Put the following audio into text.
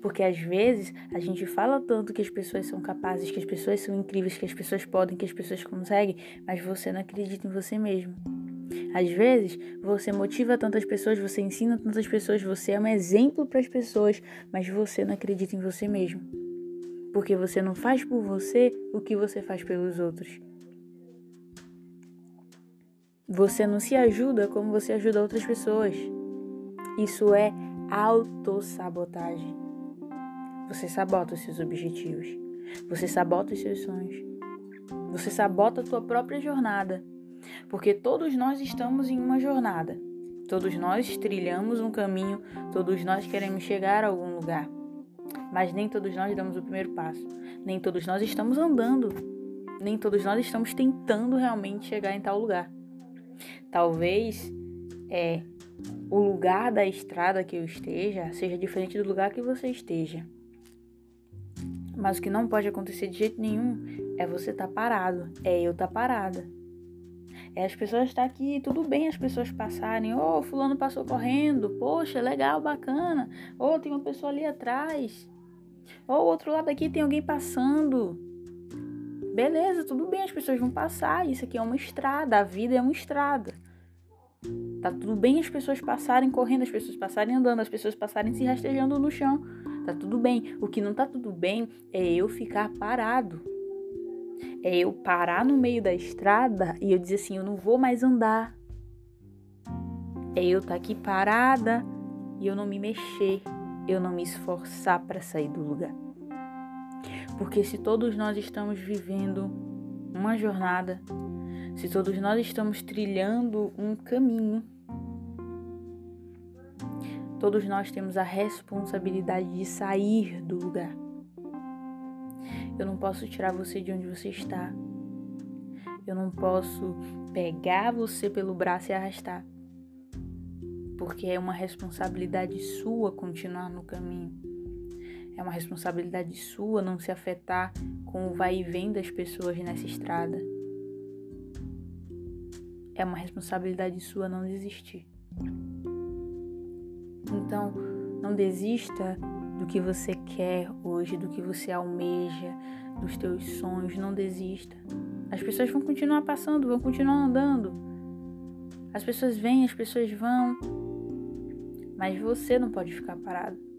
Porque às vezes a gente fala tanto que as pessoas são capazes, que as pessoas são incríveis, que as pessoas podem, que as pessoas conseguem, mas você não acredita em você mesmo. Às vezes, você motiva tantas pessoas, você ensina tantas pessoas, você é um exemplo para as pessoas, mas você não acredita em você mesmo. Porque você não faz por você o que você faz pelos outros. Você não se ajuda como você ajuda outras pessoas. Isso é autossabotagem. Você sabota os seus objetivos. Você sabota os seus sonhos. Você sabota a tua própria jornada. Porque todos nós estamos em uma jornada. Todos nós trilhamos um caminho, todos nós queremos chegar a algum lugar. Mas nem todos nós damos o primeiro passo. Nem todos nós estamos andando. Nem todos nós estamos tentando realmente chegar em tal lugar. Talvez é o lugar da estrada que eu esteja seja diferente do lugar que você esteja. Mas o que não pode acontecer de jeito nenhum é você estar tá parado, é eu estar tá parada. É as pessoas estar tá aqui, tudo bem as pessoas passarem, ô, oh, fulano passou correndo, poxa, legal, bacana. Ou oh, tem uma pessoa ali atrás. Ou oh, outro lado aqui tem alguém passando. Beleza, tudo bem, as pessoas vão passar. Isso aqui é uma estrada, a vida é uma estrada. Tá tudo bem as pessoas passarem correndo, as pessoas passarem andando, as pessoas passarem se rastejando no chão. Tá tudo bem. O que não tá tudo bem é eu ficar parado. É eu parar no meio da estrada e eu dizer assim: eu não vou mais andar. É eu estar tá aqui parada e eu não me mexer, eu não me esforçar para sair do lugar. Porque se todos nós estamos vivendo uma jornada, se todos nós estamos trilhando um caminho, todos nós temos a responsabilidade de sair do lugar. Eu não posso tirar você de onde você está. Eu não posso pegar você pelo braço e arrastar. Porque é uma responsabilidade sua continuar no caminho. É uma responsabilidade sua não se afetar com o vai e vem das pessoas nessa estrada. É uma responsabilidade sua não desistir. Então, não desista do que você quer hoje, do que você almeja, dos teus sonhos, não desista. As pessoas vão continuar passando, vão continuar andando. As pessoas vêm, as pessoas vão. Mas você não pode ficar parado.